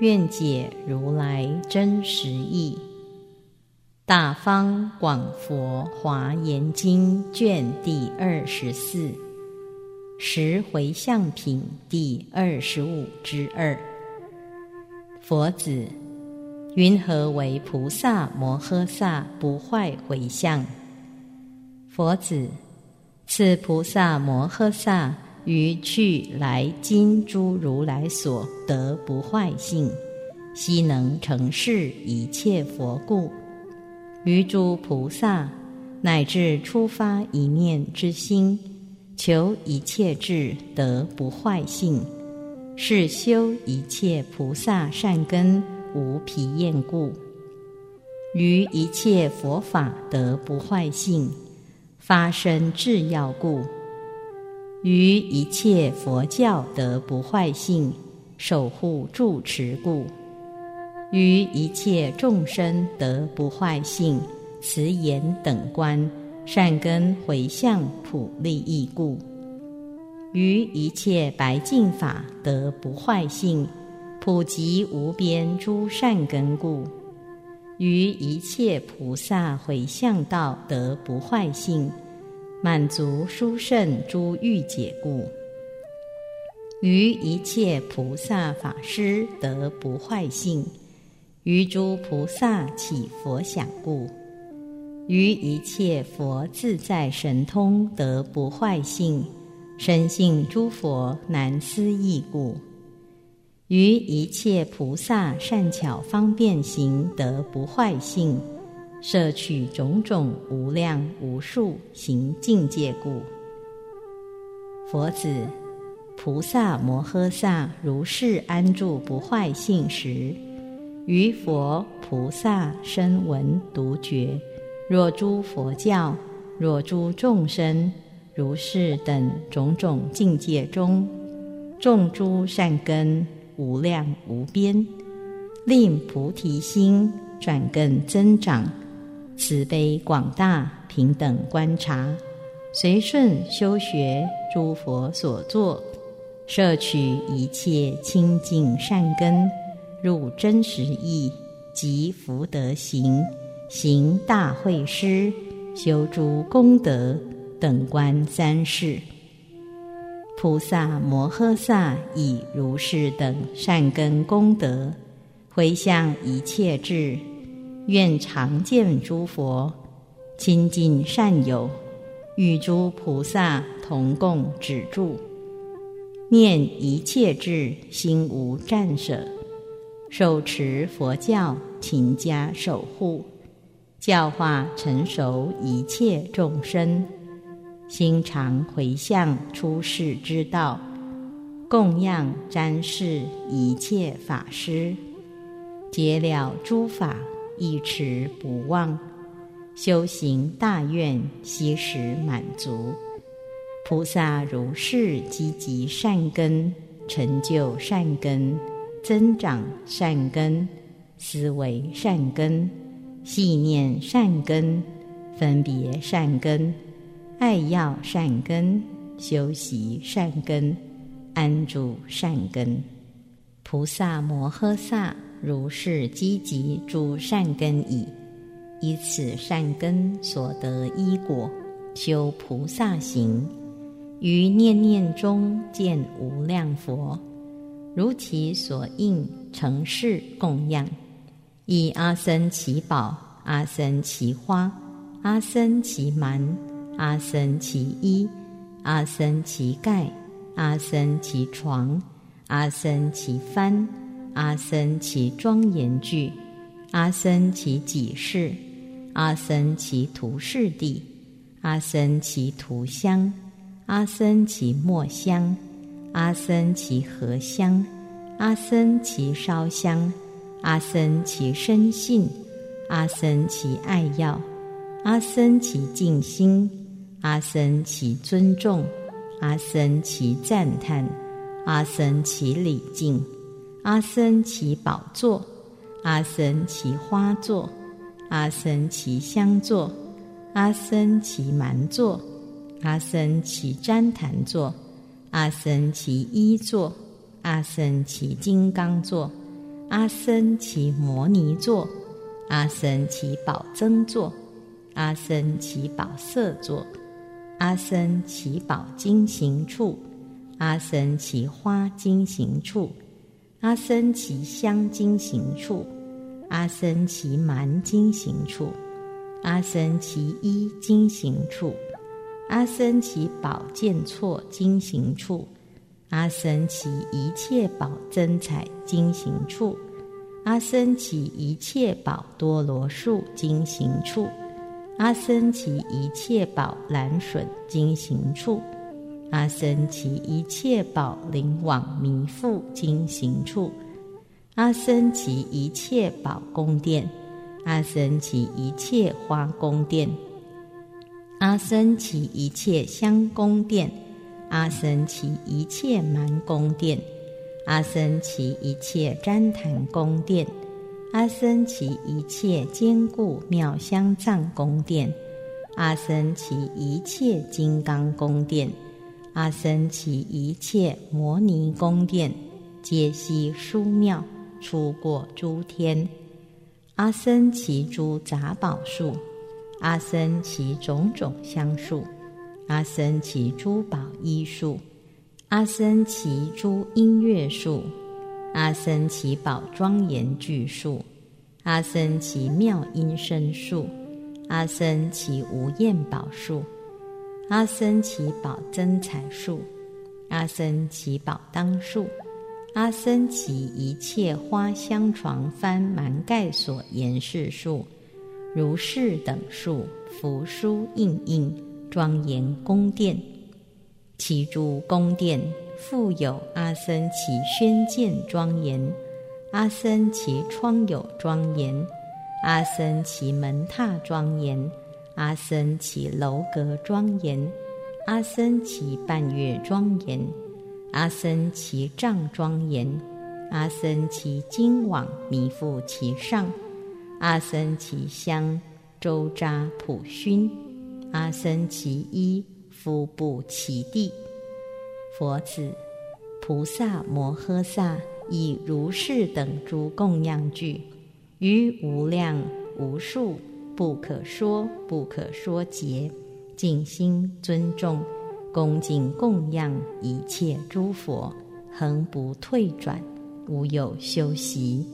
愿解如来真实义，《大方广佛华严经》卷第二十四，十回向品第二十五之二。佛子，云何为菩萨摩诃萨不坏回向？佛子，此菩萨摩诃萨。于去来今诸如来所得不坏性，悉能成事一切佛故。于诸菩萨乃至出发一念之心，求一切智得不坏性，是修一切菩萨善根无疲厌故。于一切佛法得不坏性，发生智要故。于一切佛教得不坏性，守护住持故；于一切众生得不坏性，慈言等观善根回向普利益故；于一切白净法得不坏性，普及无边诸善根故；于一切菩萨回向道得不坏性。满足殊胜诸欲解故，于一切菩萨法师得不坏性；于诸菩萨起佛想故，于一切佛自在神通得不坏性；深信诸佛难思议故，于一切菩萨善巧方便行得不坏性。摄取种种无量无数行境界故，佛子，菩萨摩诃萨如是安住不坏性时，于佛菩萨声闻独觉，若诸佛教，若诸众生，如是等种种境界中，种诸善根无量无边，令菩提心转更增长。慈悲广大，平等观察，随顺修学诸佛所作，摄取一切清净善根，入真实义及福德行，行大会师，修诸功德等观三世。菩萨摩诃萨以如是等善根功德，回向一切智。愿常见诸佛亲近善友，与诸菩萨同共止住，念一切智心无战舍，手持佛教勤加守护，教化成熟一切众生，心常回向出世之道，供养瞻视一切法师，结了诸法。一持不忘，修行大愿，悉时满足。菩萨如是积极善根，成就善根，增长善根，思维善根，信念善根，分别善根，爱要善根，修习善根，安住善根。菩萨摩诃萨。如是积集诸善根已，以此善根所得依果，修菩萨行，于念念中见无量佛，如其所应成事供养，以阿僧祇宝、阿僧祇花、阿僧祇蛮、阿僧祇衣、阿僧祇盖、阿僧祇床、阿僧祇幡。阿僧祇庄严具，阿僧祇己事，阿僧祇图事地，阿僧祇涂香，阿僧祇末香，阿僧祇合香，阿僧祇烧香，阿僧其深信，阿僧其爱要，阿僧其静心，阿僧其尊重，阿僧其赞叹，阿僧其礼敬，阿僧其宝座，阿僧其花座，阿僧其香座，阿僧其蛮座，阿僧其旃檀座，阿僧其衣座，阿僧其金刚座。阿僧祇摩尼座，阿僧祇宝增座，阿僧祇宝色座，阿僧祇宝金行处，阿僧祇花金行处，阿僧祇香金行处，阿僧祇蛮金行处，阿僧祇衣金行处，阿僧祇宝剑错金行处。阿僧祇一切宝增彩经行处，阿僧祇一切宝多罗树经行处，阿僧祇一切宝蓝笋经行处，阿僧祇一切宝灵网弥覆经行处，阿僧祇一切宝宫殿，阿僧祇一切花宫殿，阿僧祇一切香宫殿。阿僧祇一切蛮宫殿，阿僧祇一切旃檀宫殿，阿僧祇一切坚固妙香藏宫殿，阿僧祇一切金刚宫殿，阿僧祇一切摩尼宫殿，皆悉殊妙，出过诸天。阿僧祇诸杂宝树，阿僧祇种种香树。阿僧祇珠宝衣树，阿僧祇诸音乐树，阿僧祇宝庄严具树，阿僧祇妙音声树，阿僧祇无厌宝树，阿僧祇宝增彩树，阿僧祇宝当树，阿僧祇一切花香床幡蛮盖所严饰树，如是等数，扶书印印。庄严宫殿，其诸宫殿复有阿僧祇宣鉴庄严，阿僧祇窗有庄严，阿僧祇门榻庄严，阿僧祇楼阁庄严，阿僧祇半月庄严，阿僧祇帐庄严，阿僧祇金网弥覆其上，阿僧祇香周匝普熏。阿僧祇衣敷布其地，佛子菩萨摩诃萨以如是等诸供养具，于无量无数不可说不可说劫，尽心尊重恭敬供养一切诸佛，恒不退转，无有休息。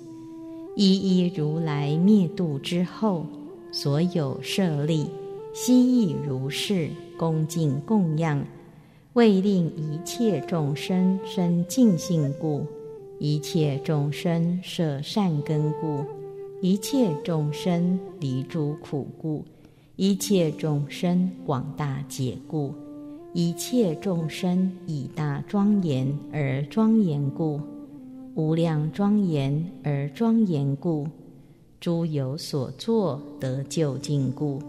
一一如来灭度之后，所有舍利。心意如是，恭敬供养，为令一切众生生净性故，一切众生舍善根故，一切众生离诸苦故，一切众生广大解故，一切众生以大庄严而庄严故，无量庄严而庄严故，诸有所作得究竟故。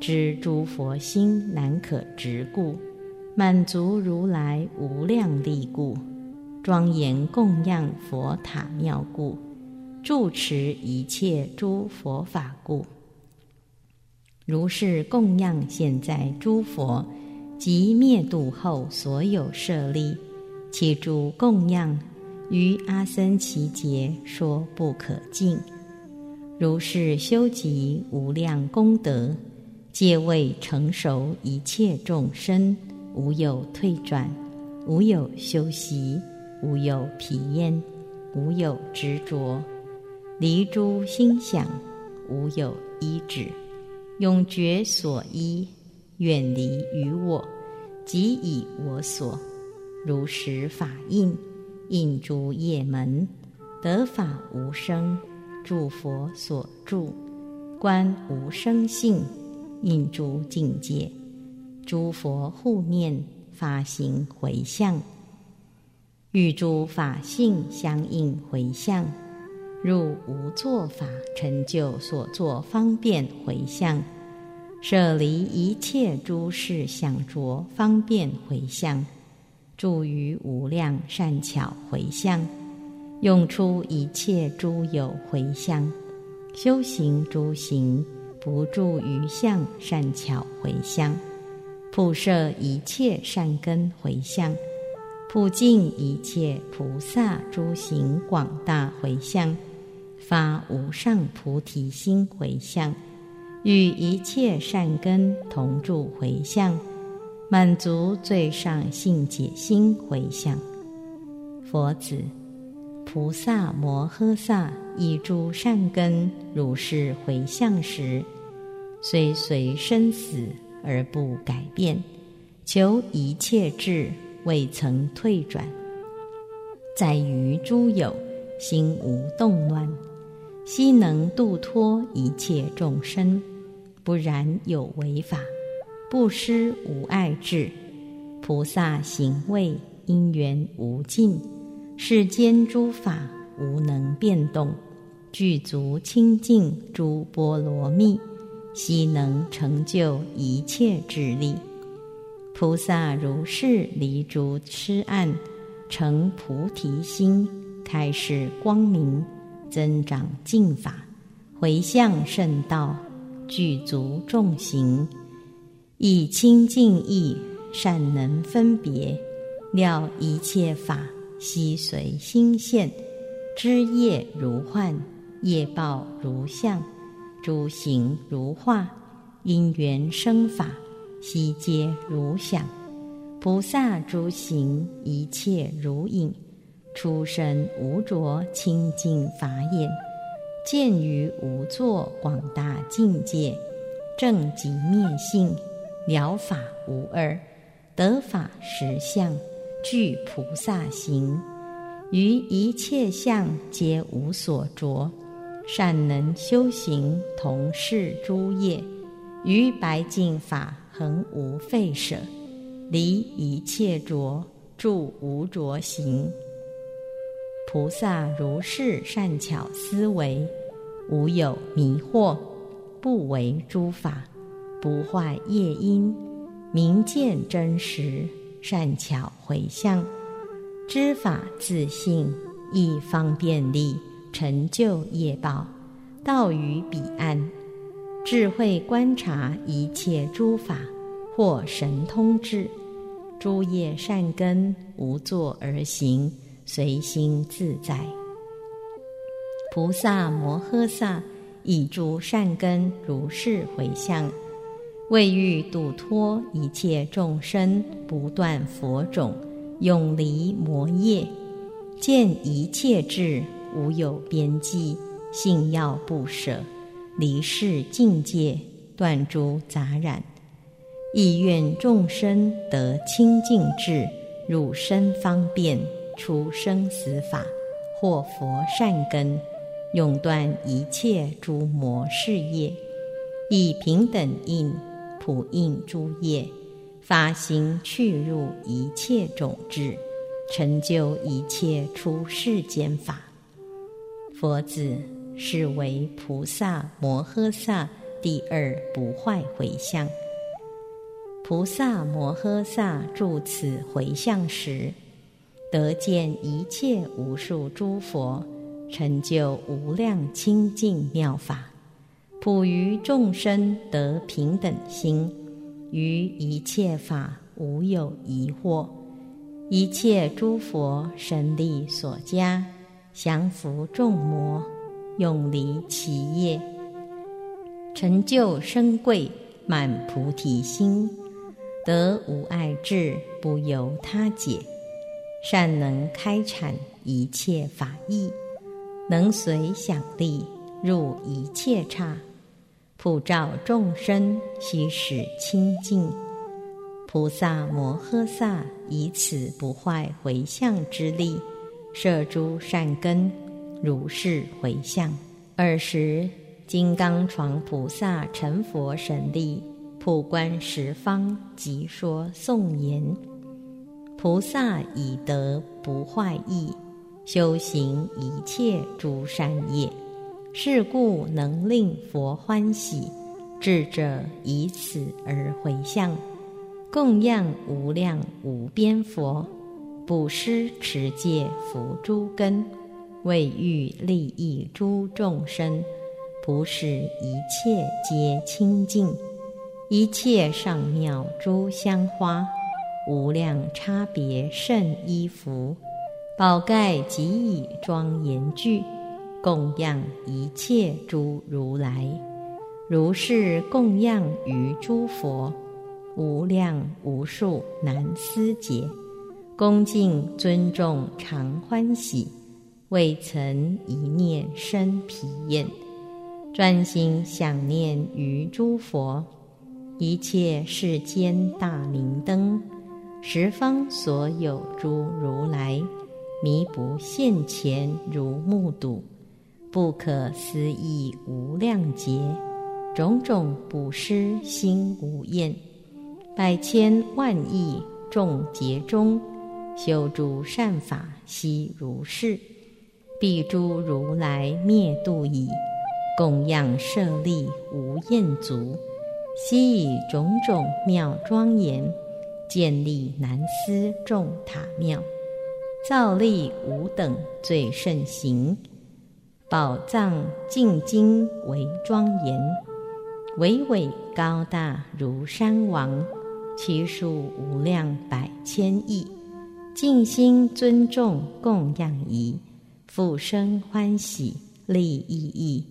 知诸佛心难可执故，满足如来无量力故，庄严供养佛塔庙故，住持一切诸佛法故，如是供养现在诸佛及灭度后所有舍利，其诸供养于阿僧祇劫说不可尽，如是修集无量功德。皆为成熟一切众生，无有退转，无有修习，无有疲厌，无有执着，离诸心想，无有依止，永绝所依，远离于我，即以我所，如实法印，印诸业门，得法无生，诸佛所住，观无生性。印诸境界，诸佛护念，发行回向，与诸法性相应回向，入无作法，成就所作方便回向，舍离一切诸事想着方便回向，住于无量善巧回向，用出一切诸有回向，修行诸行不住于相善巧回向，普摄一切善根回向。普尽一切菩萨诸行广大回向，发无上菩提心回向，与一切善根同住回向，满足最上性解心回向。佛子，菩萨摩诃萨以诸善根如是回向时，虽随生死而不改变，求一切智。未曾退转，在于诸有心无动乱，悉能度脱一切众生。不然有为法，不失无碍智。菩萨行位因缘无尽，世间诸法无能变动，具足清净诸波罗蜜，悉能成就一切智力。菩萨如是离诸痴暗，成菩提心，开示光明，增长净法，回向圣道，具足众行，以清净意善能分别，了一切法悉随心现，知业如幻，业报如相，诸行如化，因缘生法。悉皆如想，菩萨诸行一切如影，出生无着清净法眼，见于无作广大境界，正极灭性，了法无二，得法实相，具菩萨行，于一切相皆无所着，善能修行同是诸业，于白净法。恒无废舍，离一切着，住无着行。菩萨如是善巧思维，无有迷惑，不为诸法，不坏业因，明见真实，善巧回向，知法自信，亦方便力，成就业报，到于彼岸。智慧观察一切诸法，或神通智，诸业善根无作而行，随心自在。菩萨摩诃萨以诸善根如是回向，为欲度脱一切众生，不断佛种，永离魔业，见一切智无有边际，信要不舍。离世境界，断诸杂染，意愿众生得清净智，入身方便，出生死法，获佛善根，永断一切诸魔事业，以平等印普印诸业，发心去入一切种智，成就一切出世间法。佛子。是为菩萨摩诃萨第二不坏回向。菩萨摩诃萨住此回向时，得见一切无数诸佛，成就无量清净妙法，普于众生得平等心，于一切法无有疑惑，一切诸佛神力所加，降伏众魔。永离其业，成就生贵满菩提心，得无碍智，不由他解，善能开阐一切法义，能随想力入一切刹，普照众生，悉使清净。菩萨摩诃萨以此不坏回向之力，摄诸善根。如是回向，尔时金刚床菩萨成佛神力，普观十方，即说颂言：菩萨以德不坏意，修行一切诸善业，是故能令佛欢喜。智者以此而回向，供养无量无边佛，布施持戒福诸根，为欲利益诸众生，普使一切皆清净。一切上妙诸香花，无量差别甚衣服，宝盖及以庄严具，供养一切诸如来。如是供养于诸佛，无量无数难思劫，恭敬尊重常欢喜，未曾一念生疲厌，专心想念于诸佛，一切世间大明灯，十方所有诸如来，弥不现前如目睹，不可思议无量劫。种种布施心无厌，百千万亿众劫中，修诸善法悉如是。彼诸如来灭度已，供养舍利无厌足，悉以种种妙庄严，建立南斯众塔庙，造立五等最胜行，宝藏净经为庄严。巍巍高大如山王，其数无量百千亿，尽心尊重供养仪，复生欢喜利益益，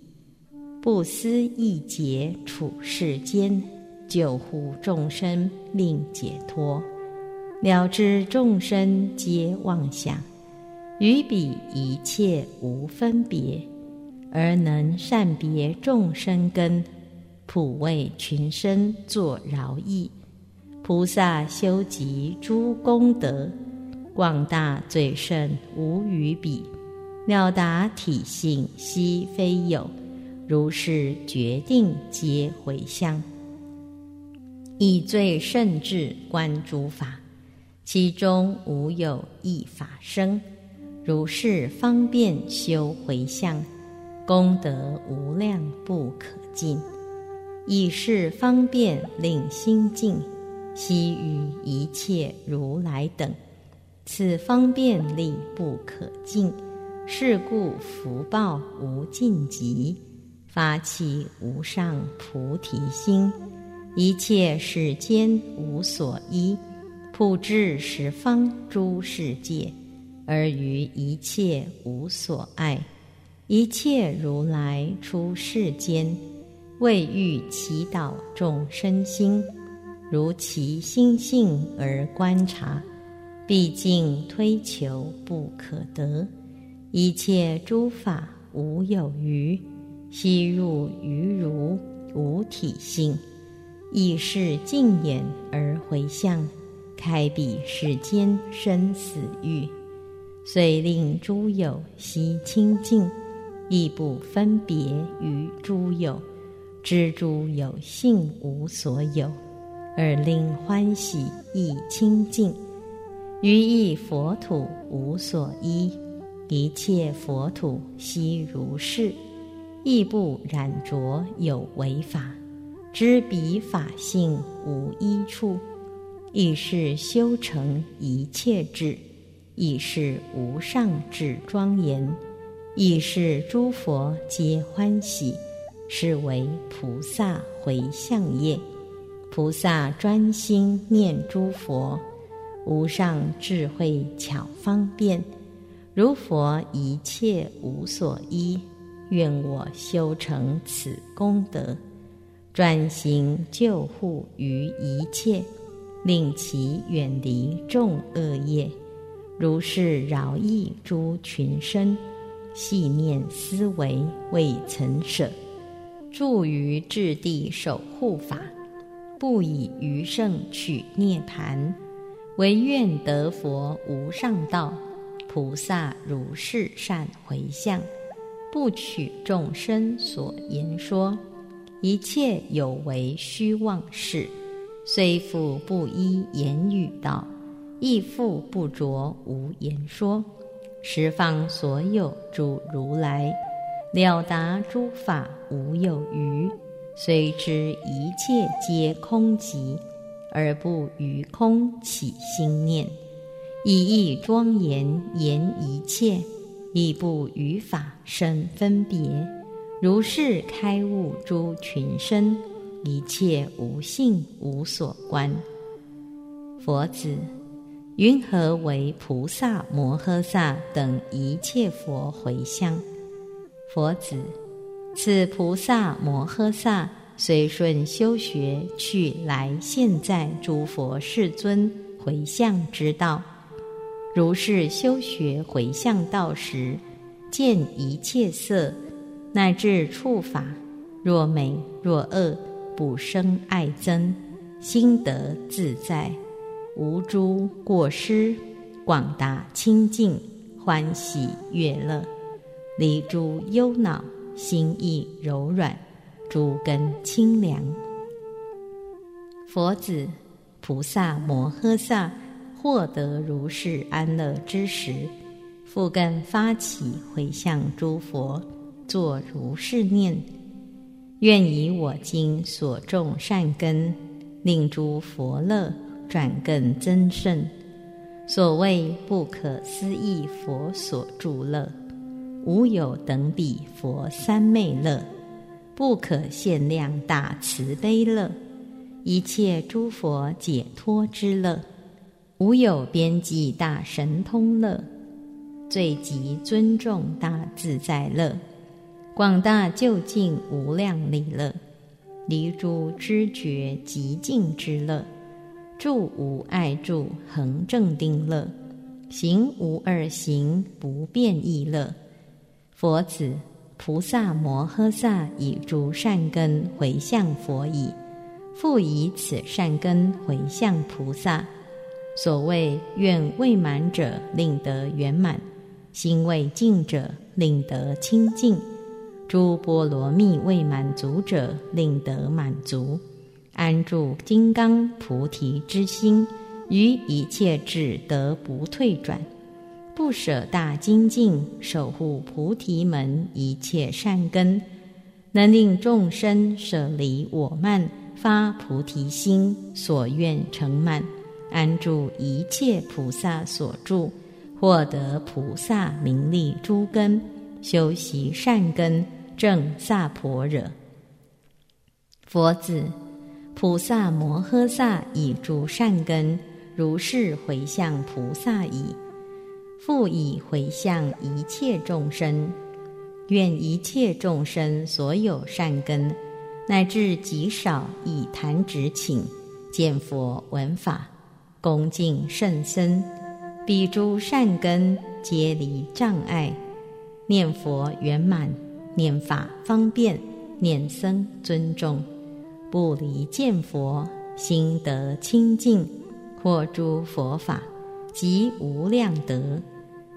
不思一劫处世间，救护众生令解脱，了知众生皆妄想，与彼一切无分别，而能善别众生根。普为群生作饶益，菩萨修集诸功德，广大最胜无与比，了达体性悉非有，如是决定皆回向，以最胜智观诸法，其中无有一法生，如是方便修回向，功德无量不可尽。以是方便令心净，悉与一切如来等，此方便力不可尽，是故福报无尽极，发起无上菩提心，一切世间无所依，普至十方诸世界，而于一切无所爱，一切如来出世间。为欲祈祷众生心，如其心性而观察，毕竟推求不可得。一切诸法无有余，悉入于如无体性，以是净眼而回向，开彼世间生死欲，遂令诸有悉清净，亦不分别于诸有。知诸有性无所有，而令欢喜亦清净。于意佛土无所依，一切佛土悉如是，亦不染着有为法。知彼法性无一处，亦是修成一切智，亦是无上智庄严，亦是诸佛皆欢喜。是为菩萨回向业，菩萨专心念诸佛，无上智慧巧方便，如佛一切无所依，愿我修成此功德，专心救护于一切，令其远离众恶业，如是饶益诸群生，细念思维未曾舍。住于质地守护法，不以余胜取涅盘，唯愿得佛无上道。菩萨如是善回向，不取众生所言说，一切有为虚妄事，虽复不依言语道，亦复不着无言说。十方所有诸如来，了达诸法无有余，虽知一切皆空寂，而不于空起心念，以义庄严言一切，亦不于法生分别，如是开悟诸群生，一切无性无所观。佛子。云何为菩萨摩诃萨等一切佛回向？佛子，此菩萨摩诃萨随顺修学去来现在诸佛世尊回向之道，如是修学回向道时，见一切色，乃至触法，若美若恶，不生爱憎，心得自在。无诸过失，广达清净，欢喜悦乐，离诸忧恼，心意柔软，诸根清凉。佛子，菩萨摩诃萨获得如是安乐之时，复更发起回向诸佛，作如是念：愿以我今所种善根，令诸佛乐。转更增盛，所谓不可思议佛所助乐，无有等比佛三昧乐，不可限量大慈悲乐，一切诸佛解脱之乐，无有边际大神通乐，最极尊重大自在乐，广大究竟无量利乐，离诸知觉极尽之乐。住无碍住，恒正定乐；行无二行，不变异乐。佛子，菩萨摩诃萨以诸善根回向佛已，复以此善根回向菩萨。所谓愿未满者，令得圆满；心未净者，令得清净；诸波罗蜜未满足者，令得满足。安住金刚菩提之心，于一切智得不退转，不舍大精进，守护菩提门一切善根，能令众生舍离我慢，发菩提心，所愿成满，安住一切菩萨所住，获得菩萨名利诸根，修习善根，正萨婆惹。佛子。菩萨摩诃萨以诸善根，如是回向菩萨已，复以回向一切众生，愿一切众生所有善根，乃至极少以弹指请，见佛闻法，恭敬甚深，彼诸善根皆离障碍，念佛圆满，念法方便，念僧尊重。不离见佛，心得清净，获诸佛法，即无量德，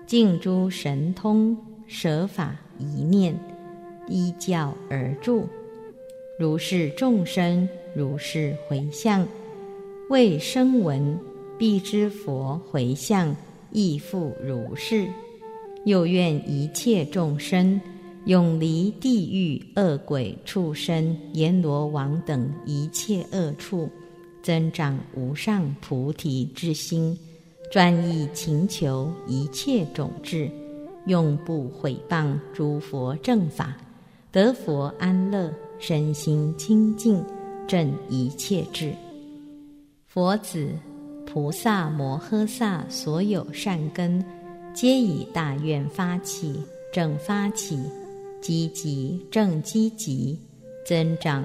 尽诸神通，舍法一念，依教而住。如是众生，如是回向，为声闻，必知佛回向亦复如是。又愿一切众生。永离地狱恶鬼畜生阎罗王等一切恶处，增长无上菩提之心，专意勤求一切种智，永不毁谤诸佛正法，得佛安乐，身心清净，正一切智。佛子，菩萨摩诃萨所有善根，皆以大愿发起，正发起。积极正积极，增长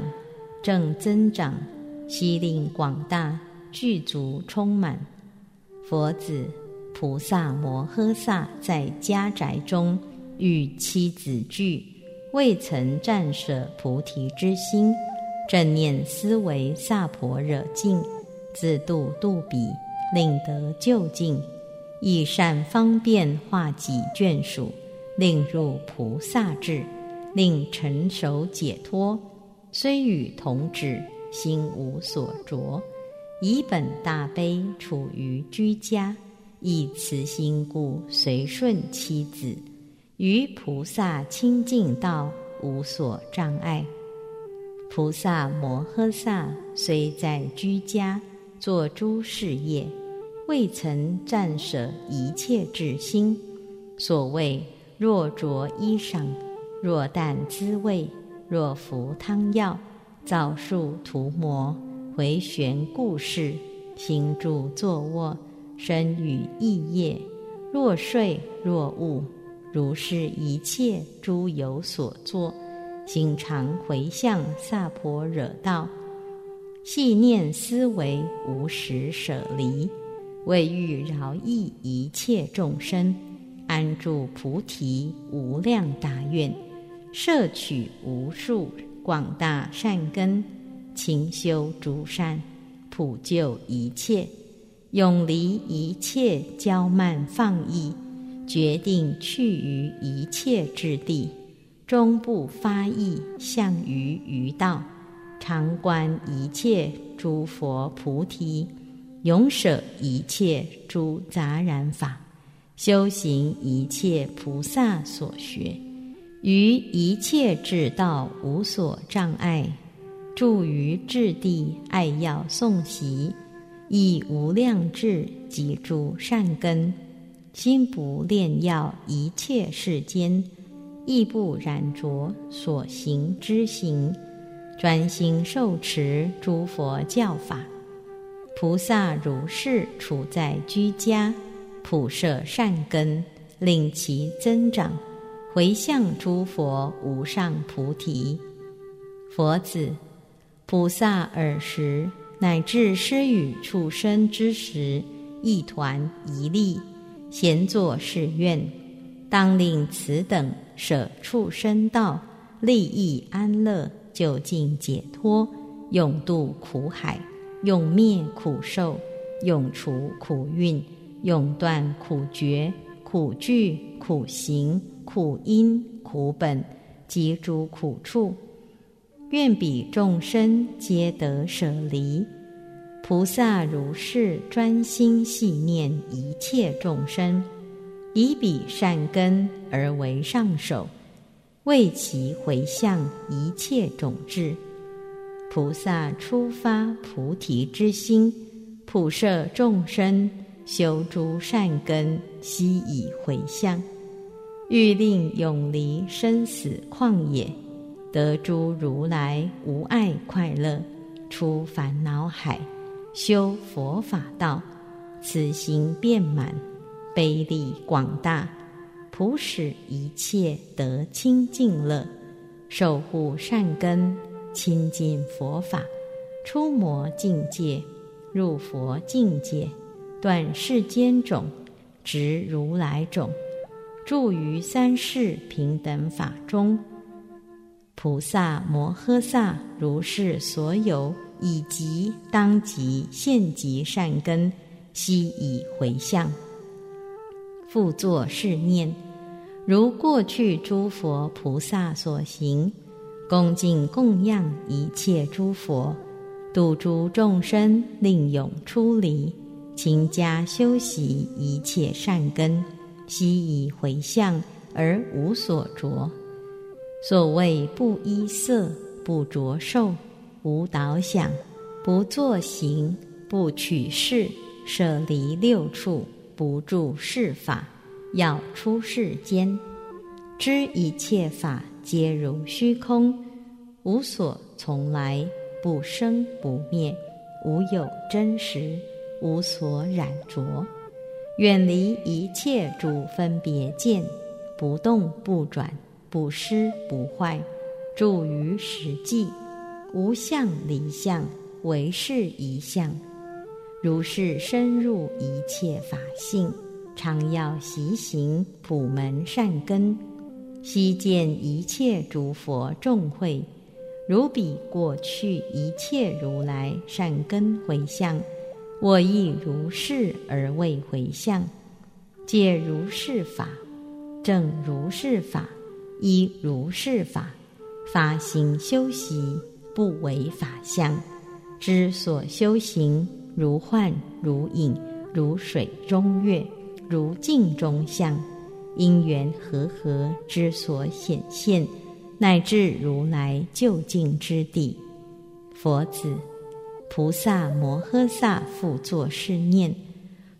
正增长，悉令广大具足充满。佛子菩萨摩诃萨在家宅中与妻子聚，未曾暂舍菩提之心，正念思维萨婆惹境，自度度彼，令得究竟，以善方便化己眷属。令入菩萨智，令成熟解脱。虽与同止，心无所着。以本大悲处于居家，以慈心故，随顺妻子，于菩萨清净道无所障碍。菩萨摩诃萨虽在居家做诸事业，未曾暂舍一切智心。所谓若着衣裳，若啖滋味，若服汤药，造树涂抹，回旋故事，行住坐卧，身语意业，若睡若悟，如是一切诸有所作，心常回向萨婆惹道，细念思维无时舍离，为欲饶益一切众生。安住菩提无量大愿，摄取无数广大善根，勤修诸善，普救一切，永离一切骄慢放逸，决定去于一切之地，终不发意向于余道，常观一切诸佛菩提，永舍一切诸杂染法。修行一切菩萨所学，于一切智道无所障碍，住于智地爱要诵习，以无量智及诸善根，心不恋要一切世间，亦不染着所行之行，专心受持诸佛教法。菩萨如是处在居家。普摄善根，令其增长，回向诸佛无上菩提。佛子，菩萨尔时乃至施与畜生之时，一团一粒，闲坐是愿：当令此等舍畜生道，利益安乐，究竟解脱，永渡苦海，永灭苦受，永除苦运。永断苦觉、苦具、苦行、苦因、苦本及诸苦处，愿彼众生皆得舍离。菩萨如是专心系念一切众生，以彼善根而为上首，为其回向一切种智。菩萨初发菩提之心，普摄众生。修诸善根，悉以回向；欲令永离生死旷野，得诸如来无碍快乐，出烦恼海，修佛法道，此心遍满，悲力广大，普使一切得清净乐，守护善根，亲近佛法，出魔境界，入佛境界。断世间种，执如来种，住于三世平等法中。菩萨摩诃萨如是所有以及当即现即善根，悉以回向。复作是念：如过去诸佛菩萨所行，恭敬供养一切诸佛，度诸众生，令永出离。勤加修习一切善根，悉以回向而无所着。所谓不依色，不着受，无导想，不作行，不取事，舍离六处，不住世法，要出世间，知一切法皆如虚空，无所从来，不生不灭，无有真实。无所染着，远离一切诸分别见，不动不转，不失不坏，住于实际，无相离相，唯是一相。如是深入一切法性，常要习行普门善根，悉见一切诸佛众会，如彼过去一切如来善根回向。我亦如是而为回向，解如是法，正如是法，依如是法，发心修习，不为法相。知所修行如幻如影，如水中月，如镜中像，因缘和合之所显现，乃至如来究竟之地。佛子，菩萨摩诃萨复作是念：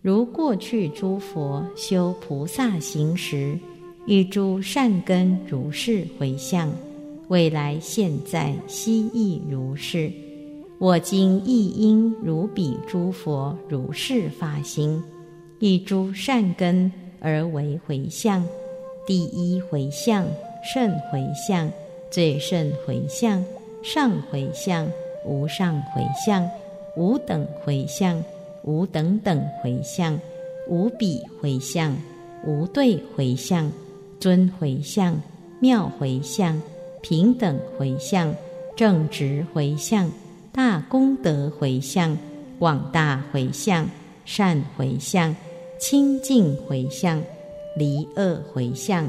如过去诸佛修菩萨行时，一诸善根如是回向；未来现在悉亦如是。我今亦应如彼诸佛如是发心，一诸善根而为回向。第一回向甚回向，最胜回向，上回向，无上回向，无等回向，无等等回向，无比回向，无对回向，尊回向，妙回向，平等回向，正直回向。大功德回向，广大回向，善回向，清净回向，离恶回向，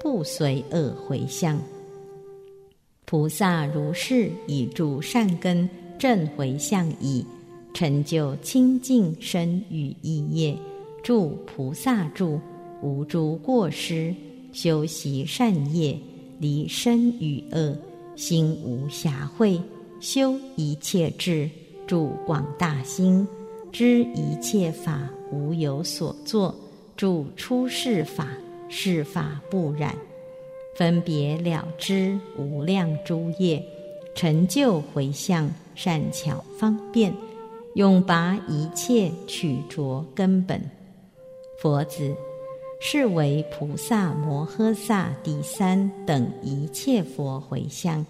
不随恶回向。菩萨如是以诸善根正回向已，成就清净身语意业，住菩萨住，无诸过失，修习善业，离身与恶，心无暇秽。修一切智，住广大心，知一切法无有所作，住出世法，世法不染，分别了知无量诸业，成就回向善巧方便，永拔一切取着根本。佛子，是为菩萨摩诃萨第三等一切佛回向。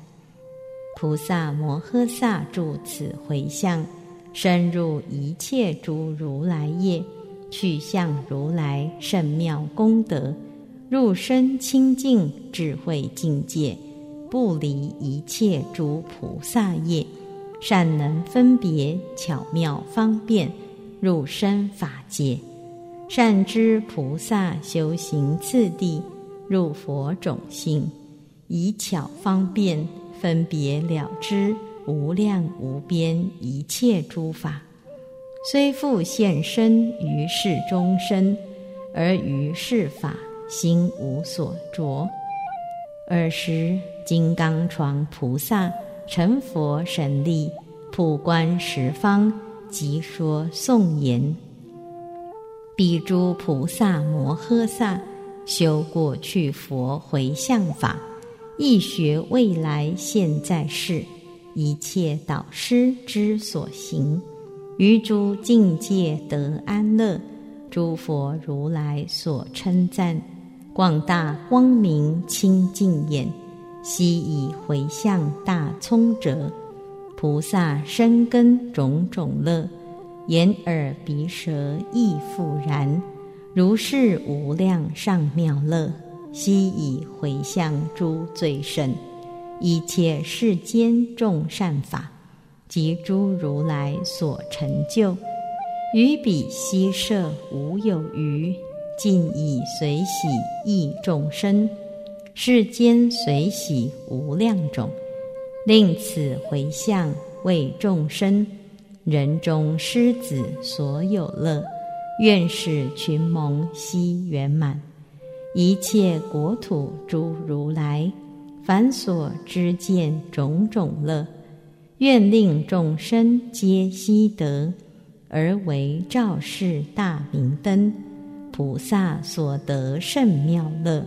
菩萨摩诃萨住此回向，深入一切诸如来业，去向如来甚妙功德，入身清净智慧境界，不离一切诸菩萨业，善能分别巧妙方便，入身法界，善知菩萨修行次第，入佛种性，以巧方便。分别了知无量无边一切诸法，虽复现身于世中身，而于世法心无所着。尔时金刚床菩萨成佛神力，普观十方，即说颂言：彼诸菩萨摩诃萨修过去佛回向法。亦学未来现在世，一切导师之所行，于诸境界得安乐，诸佛如来所称赞，广大光明清净眼，悉以回向大聪者，菩萨深根种种乐，眼耳鼻舌亦复然，如是无量上妙乐。悉以回向诸最胜一切世间众善法，及诸如来所成就，于彼悉舍无有余，尽以随喜益众生。世间随喜无量种，令此回向为众生人中狮子所有乐，愿使群蒙悉圆满。一切国土诸如来，凡所知见种种乐，愿令众生皆悉得，而为照世大明灯。菩萨所得甚妙乐，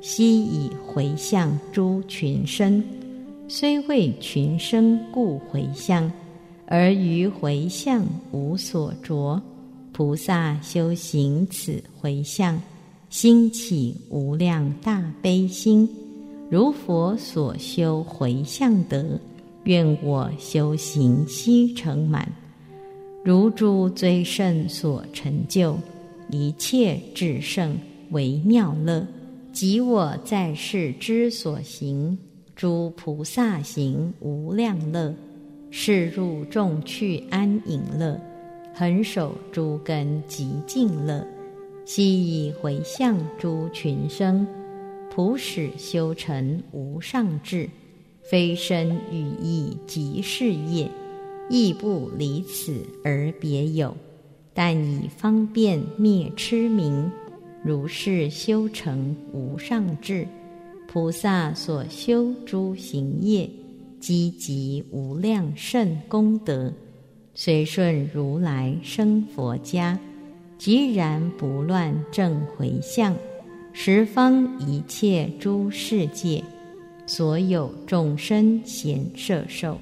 悉以回向诸群生。虽为群生故回向，而于回向无所着。菩萨修行此回向。兴起无量大悲心，如佛所修回向德，愿我修行悉成满。如诸最胜所成就，一切至圣为妙乐，即我在世之所行，诸菩萨行无量乐，是入众趣安隐乐，恒守诸根极净乐。悉以回向诸群生，普使修成无上智，非身语意即是业，亦不离此而别有。但以方便灭痴名，如是修成无上智。菩萨所修诸行业，积集无量甚功德，随顺如来生佛家，即然不乱正回向，十方一切诸世界，所有众生贤摄受，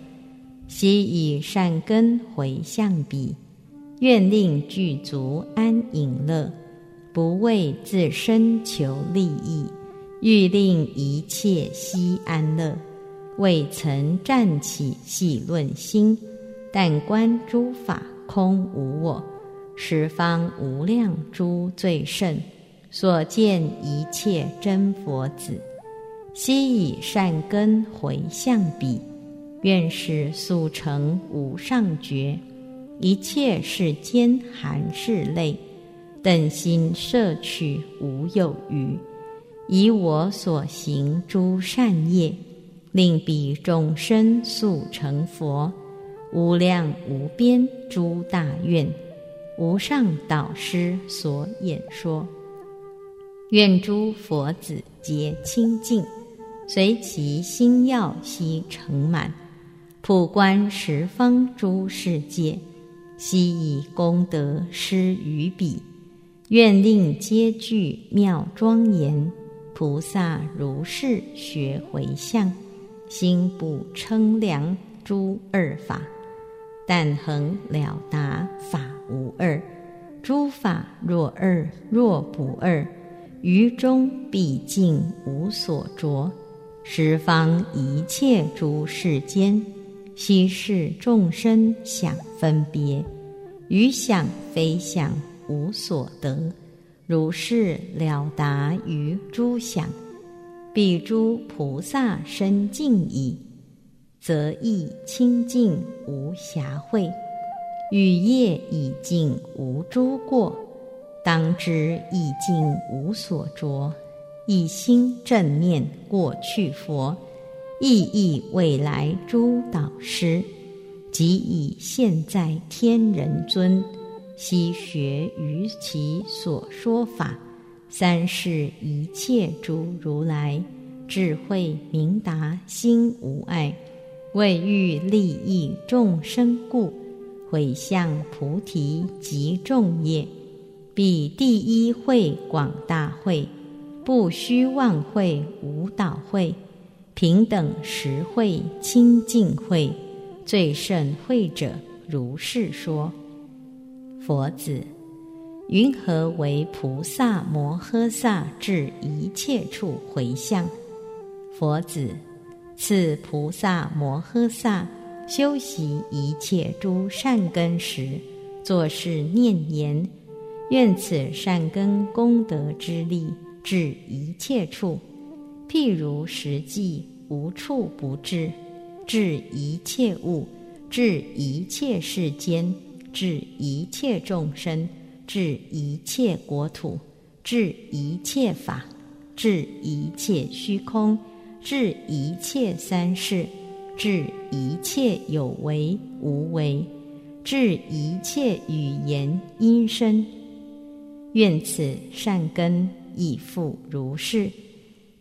悉以善根回向彼，愿令具足安隐乐，不为自身求利益。欲令一切悉安乐，未曾暂起细论心，但观诸法空无我，十方无量诸最胜，所见一切真佛子，悉以善根回向彼，愿使速成无上觉，一切世间含是类，等心摄取无有余。以我所行诸善业，令彼众生速成佛，无量无边诸大愿，无上导师所演说。愿诸佛子皆清净，随其心要悉成满，普观十方诸世界，悉以功德施于彼。愿令皆具妙庄严。菩萨如是学回向，心不称量诸二法，但恒了达法无二。诸法若二若不二，于中毕竟无所着。十方一切诸世间，悉是众生想分别，于想非想无所得。如是了达于诸想，彼诸菩萨身净矣，则亦清净无瑕秽，语业已尽无诸过，当知已尽无所着，一心正念过去佛，意义未来诸导师，即以现在天人尊。悉学于其所说法，三世一切诸如来智慧明达，心无碍，为欲利益众生故，回向菩提及众业，彼第一会广大会，不虚妄会无导会，平等实惠清净慧，最胜慧者如是说。佛子，云何为菩萨摩诃萨至一切处回向？佛子，次菩萨摩诃萨修习一切诸善根时，作是念言：愿此善根功德之力至一切处，譬如实际无处不至，至一切物，至一切世间。至一切众生，至一切国土，至一切法，至一切虚空，至一切三世，至一切有为无为，至一切语言音声。愿此善根亦复如是，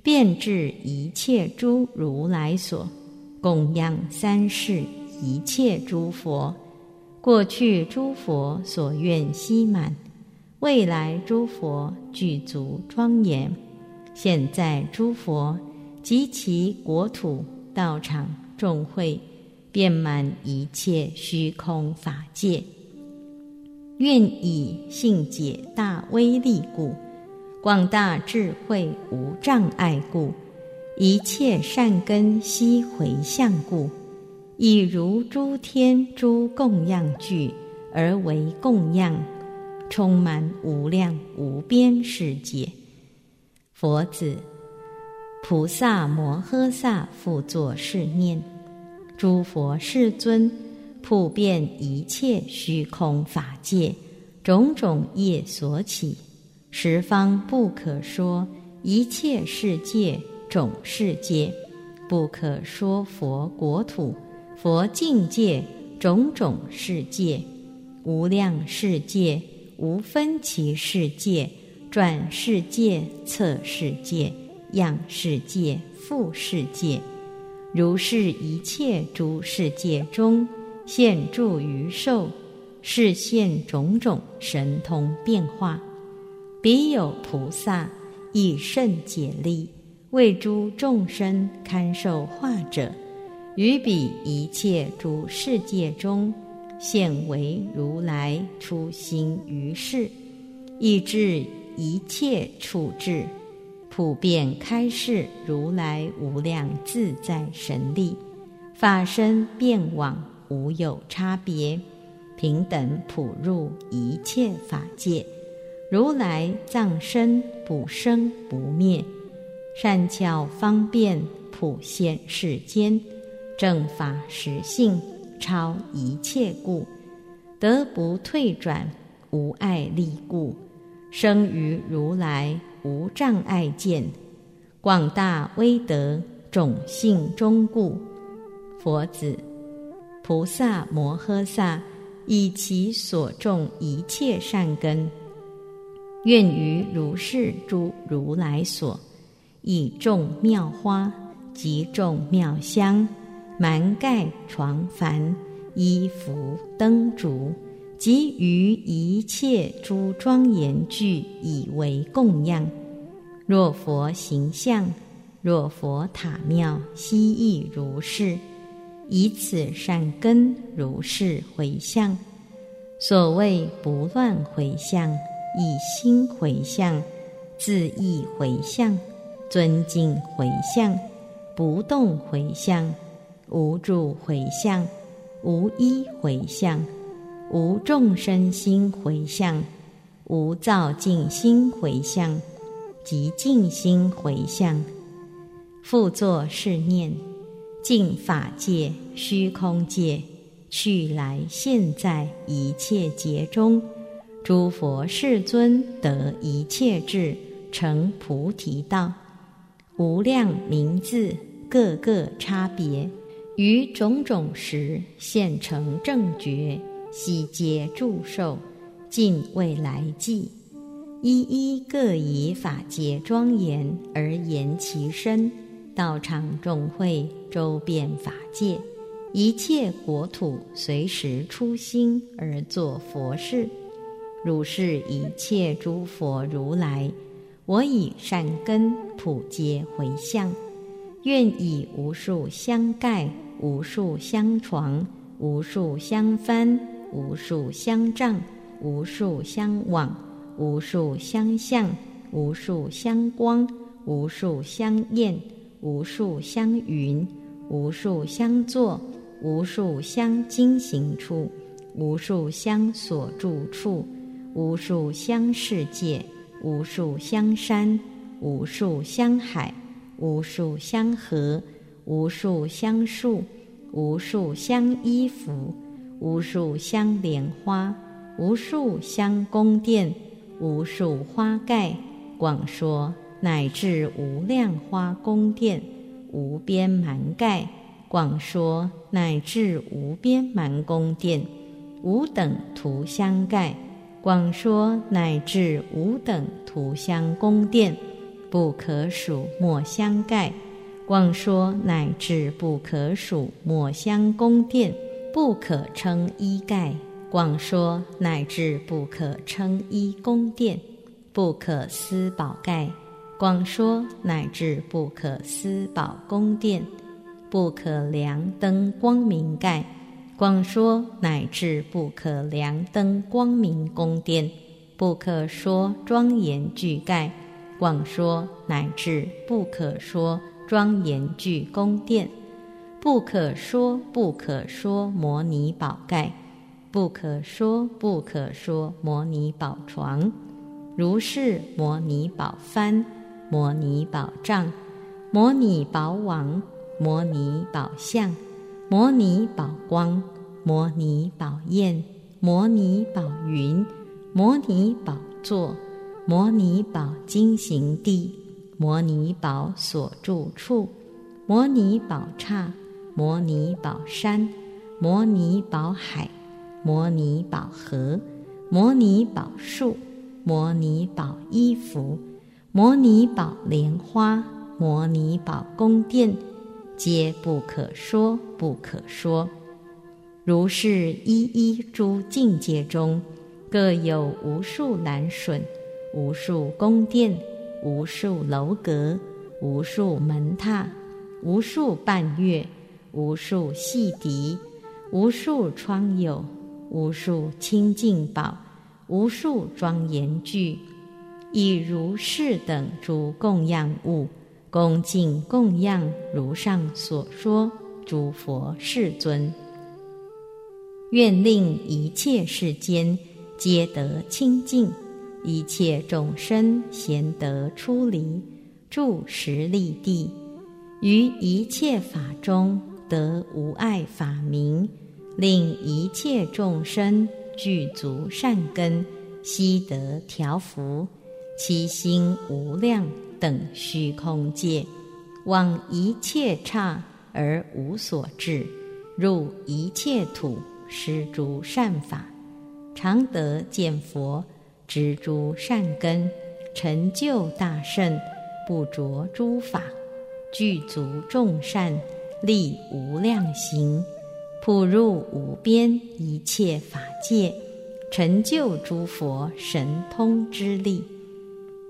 遍治一切诸如来所，供养三世一切诸佛。过去诸佛所愿悉满，未来诸佛具足庄严，现在诸佛及其国土道场众会，遍满一切虚空法界。愿以性解大威力故，广大智慧无障碍故，一切善根悉回向故。以如诸天诸供养具而为供养，充满无量无边世界。佛子，菩萨摩诃萨复作是念：诸佛世尊，普遍一切虚空法界，种种业所起，十方不可说一切世界种世界，不可说佛国土。佛境界种种世界，无量世界，无分其世界，转世界、测世界、样世界、复世界，如是一切诸世界中，现住于受，是现种种神通变化。彼有菩萨以甚解力，为诸众生堪受化者，于彼一切诸世界中，现为如来出心于世，以至一切处置，普遍开示如来无量自在神力，法身遍往，无有差别，平等普入一切法界。如来藏身不生不灭，善巧方便普现世间，正法实性超一切故，得不退转，无碍力故，生于如来无障碍见，广大威德种性中故。佛子，菩萨摩诃萨以其所种一切善根。愿于如是诸如来所，以种妙花，及种妙香，蛮盖床幡，衣服灯烛，及于一切诸庄严具，以为供养。若佛形象，若佛塔庙，悉亦如是。以此善根，如是回向。所谓不乱回向。以心回向，自意回向，尊敬回向，不动回向，无住回向，无依回向，无众生心回向，无造净心回向，即净心回向。复作是念：净法界、虚空界、去来现在一切劫中。诸佛世尊得一切智，成菩提道，无量名字，各个差别，于种种时现成正觉，悉皆祝寿，尽未来际，一一各以法界庄严而言其身，道场众会周遍法界，一切国土随时出心而作佛事。如是一切诸佛如来，我以善根普皆回向，愿以无数香盖、无数香床、无数香幡、无数香帐、无数香网、无数香像、无数香光、无数香焰、无数香云、无数香座、无数香经行处、无数香所住处。无数香世界，无数香山，无数香海，无数香河，无数香树，无数香衣服，无数香莲花，无数香宫殿，无数花盖，广说乃至无量花宫殿，无边蛮盖，广说乃至无边蛮宫殿，无等涂香盖。广说乃至无等涂香宫殿，不可数莫相盖；广说乃至不可数莫相宫殿，不可称衣盖；广说乃至不可称衣宫殿，不可思宝盖；广说乃至不可思宝宫殿，不可量灯光明盖。广说乃至不可量灯光明宫殿，不可说庄严具盖；广说乃至不可说庄严具宫殿，不可说不可说摩尼宝盖，不可说不可说摩尼宝床，如是摩尼宝幡、摩尼宝帐、摩尼宝网、摩尼宝相。摩尼宝光，摩尼宝焰，摩尼宝云，摩尼宝座，摩尼宝经行地，摩尼宝所住处，摩尼宝刹，摩尼宝山，摩尼宝海，摩尼宝盒、摩尼宝树、摩尼宝衣服、摩尼宝莲花、摩尼宝宫殿，皆不可说不可说。如是一一诸境界中，各有无数蓝笋、无数宫殿、无数楼阁、无数门榻、无数半月、无数细笛、无数窗友。无数清净宝，无数庄严具，以如是等诸供养物，恭敬供养如上所说诸佛世尊。愿令一切世间皆得清净，一切众生贤得出离，住十利地，于一切法中得无碍法名。令一切众生具足善根，悉得调伏，其心无量等虚空界，往一切刹而无所至，入一切土施诸善法，常得见佛，知诸善根，成就大圣，不着诸法，具足众善，立无量行。普入无边一切法界，成就诸佛神通之力，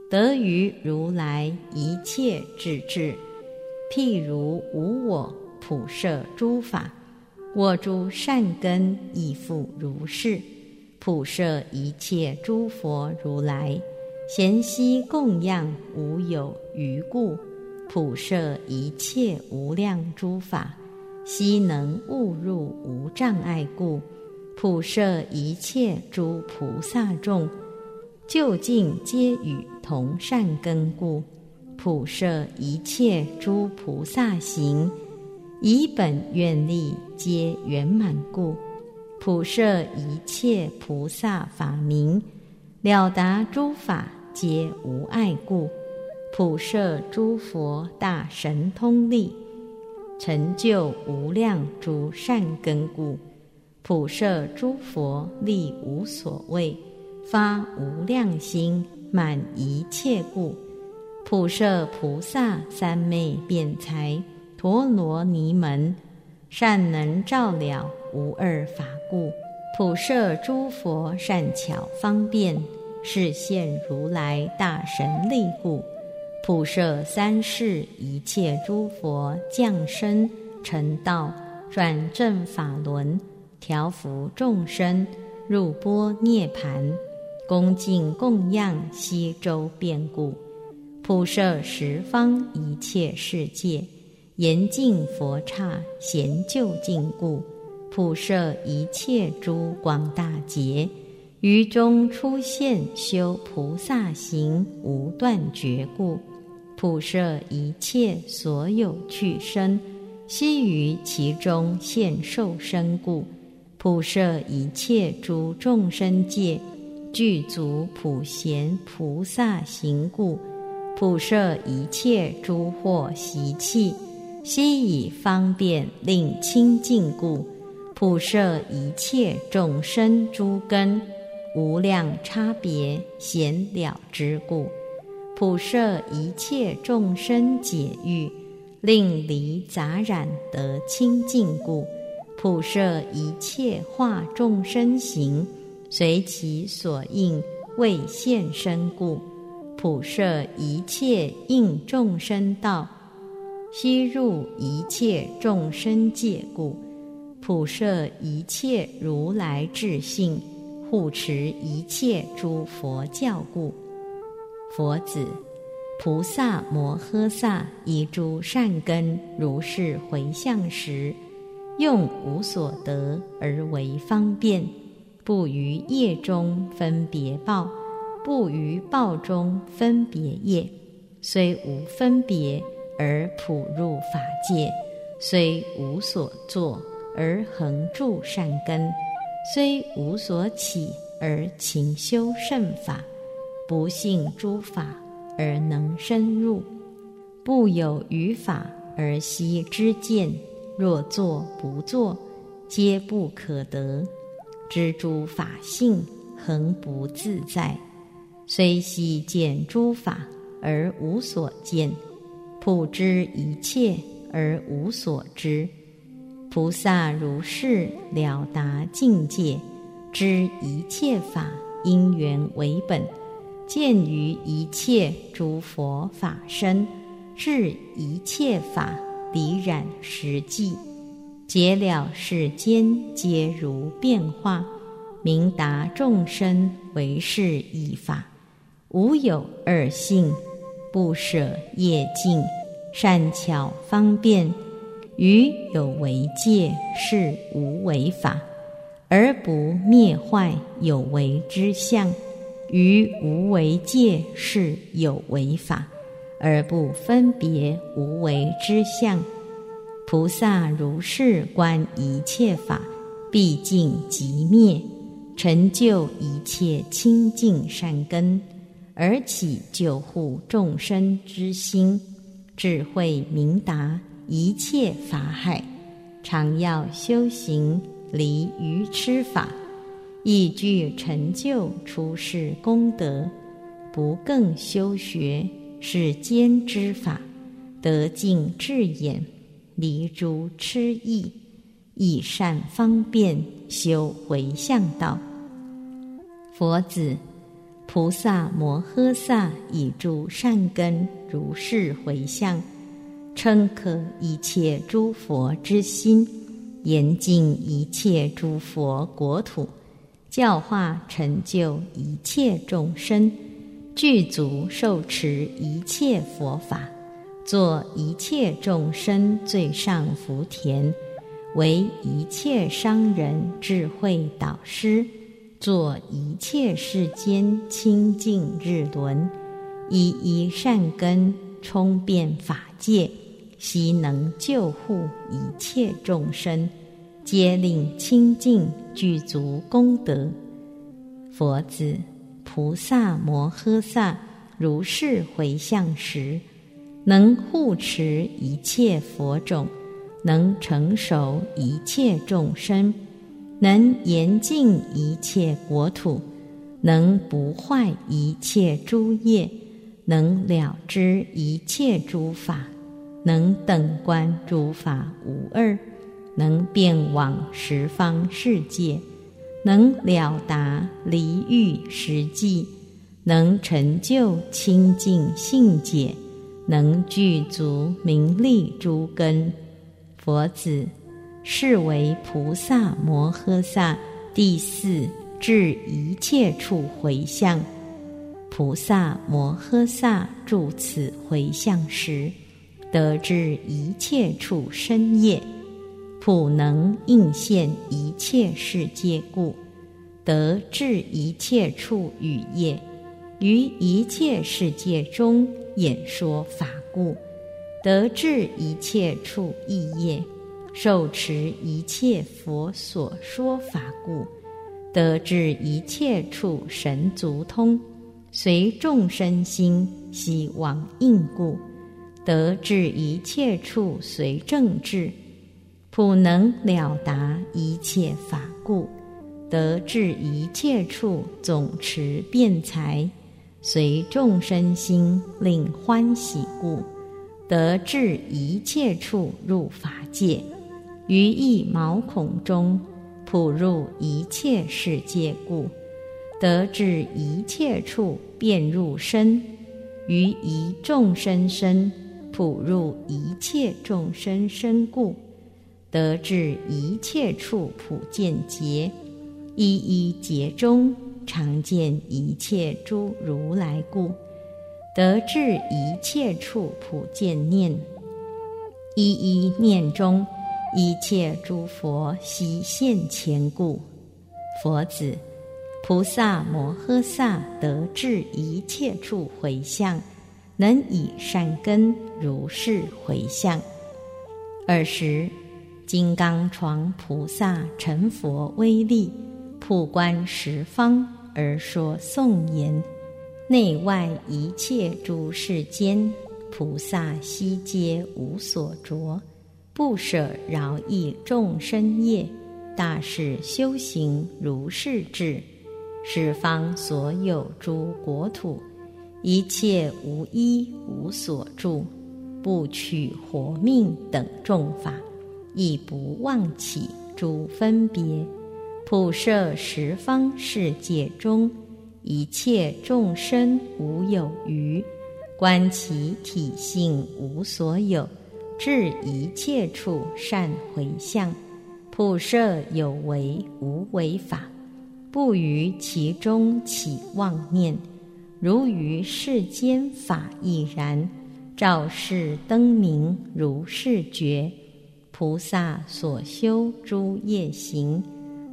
得于如来一切智智。譬如无我普摄诸法，我诸善根亦复如是，普摄一切诸佛如来，贤悉供养无有余故，普摄一切无量诸法。悉能悟入无障碍故，普摄一切诸菩萨众，究竟皆与同善根故，普摄一切诸菩萨行，以本愿力皆圆满故，普摄一切菩萨法名，了达诸法皆无碍故，普摄诸佛大神通力。成就无量诸善根故，普摄诸佛力无所谓，发无量心满一切故，普摄菩萨三昧辩才陀罗尼门，善能照了无二法故，普摄诸佛善巧方便，示现如来大神力故。普摄三世一切诸佛降生成道转正法轮调伏众生入波涅盘。恭敬供养西周变故普摄十方一切世界严净佛刹贤究竟故普摄一切诸广大劫于中出现修菩萨行无断绝故。普摄一切所有去生，悉于其中现受身故；普摄一切诸众生界，具足普贤菩萨行故；普摄一切诸惑习气，悉以方便令清净故；普摄一切众生诸根，无量差别显了之故。普摄一切众生解欲，令离杂染得清净故；普摄一切化众生行，随其所应为现身故；普摄一切应众生道，悉入一切众生界故；普摄一切如来智性，护持一切诸佛教故。佛子，菩萨摩诃萨以诸善根如是回向时，用无所得而为方便，不于业中分别报，不于报中分别业，虽无分别而普入法界，虽无所作而恒住善根，虽无所起而勤修圣法。不信诸法而能深入，不有于法而悉知见。若作不作，皆不可得。知诸法性恒不自在，虽悉见诸法而无所见，普知一切而无所知。菩萨如是了达境界，知一切法因缘为本，见于一切诸佛法身，至一切法离染实际。解了世间皆如变化，明达众生为是一法，无有二性，不舍业尽，善巧方便，于有为界是无为法，而不灭坏有为之相；于无为界是有为法，而不分别无为之相。菩萨如是观一切法，毕竟即灭，成就一切清净善根，而起救护众生之心，智慧明达一切法海，常要修行离愚痴法，亦具成就出世功德，不更修学是间之法，得尽智眼。离诸痴意，以善方便修回向道。佛子，菩萨摩诃萨以诸善根如是回向，称可一切诸佛之心，严禁一切诸佛国土，教化成就一切众生，具足受持一切佛法。做一切众生最上福田，为一切商人智慧导师，做一切世间清净日轮，一一善根充遍法界，悉能救护一切众生，皆令清净具足功德。佛子，菩萨摩诃萨如是回向时。能护持一切佛种，能成熟一切众生，能严净一切国土，能不坏一切诸业，能了知一切诸法，能等观诸法无二，能遍往十方世界，能了达离欲实际，能成就清净性解。能具足名利诸根，佛子是为菩萨摩诃萨第四至一切处回向。菩萨摩诃萨住此回向时，得知一切处深业，普能应现一切世界故，得至一切处语业，于一切世界中。演说法故，得至一切处意业；受持一切佛所说法故，得至一切处神足通；随众生心希往应故，得至一切处随正智；普能了达一切法故，得至一切处总持辩才。随众生心令欢喜故，得至一切处入法界；于一毛孔中普入一切世界故，得至一切处遍入身；于一众生身普入一切众生身故，得至一切处普见结，一一结中。常见一切诸如来故，得至一切处普见念，一一念中一切诸佛悉现前故。佛子，菩萨摩诃萨得至一切处回向，能以善根如是回向。尔时，金刚床菩萨成佛威力，普观十方。而说颂言：内外一切诸世间，菩萨悉皆无所着，不舍饶益众生业，大士修行如是智，十方所有诸国土，一切无依无所住，不取活命等众法，亦不忘起诸分别，普摄十方世界中一切众生无有余，观其体性无所有。至一切处善回向，普摄有为无为法，不于其中起妄念，如于世间法亦然。照世灯明如是觉，菩萨所修诸业行，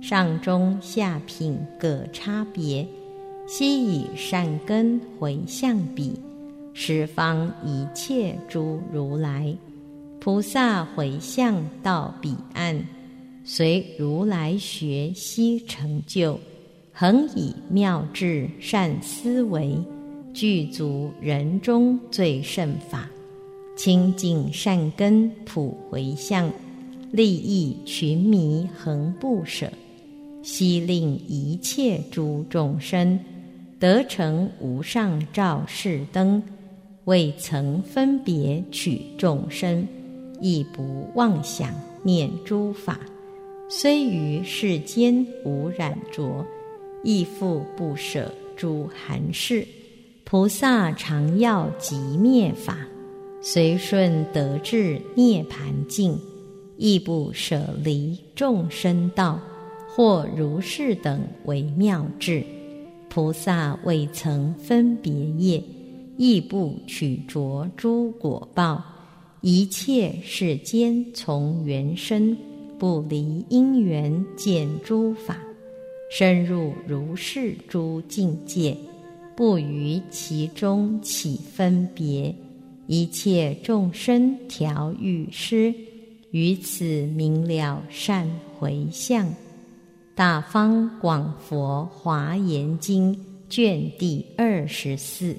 上中下品各差别，悉以善根回向彼，十方一切诸如来。菩萨回向到彼岸，随如来学悉成就，恒以妙智善思维，具足人中最胜法，清净善根普回向，利益群迷恒不舍，悉令一切诸众生得成无上照世灯，未曾分别取众生。亦不妄想念诸法，虽于世间无染着，亦复不舍诸寒士。菩萨常要即灭法，随顺得至涅盘境，亦不舍离众生道，或如是等为妙智。菩萨未曾分别业，亦不取着诸果报。一切世间从缘生，不离因缘见诸法，深入如是诸境界，不于其中起分别。一切众生调御师，于此明了善回向。大方广佛华严经卷第二十四。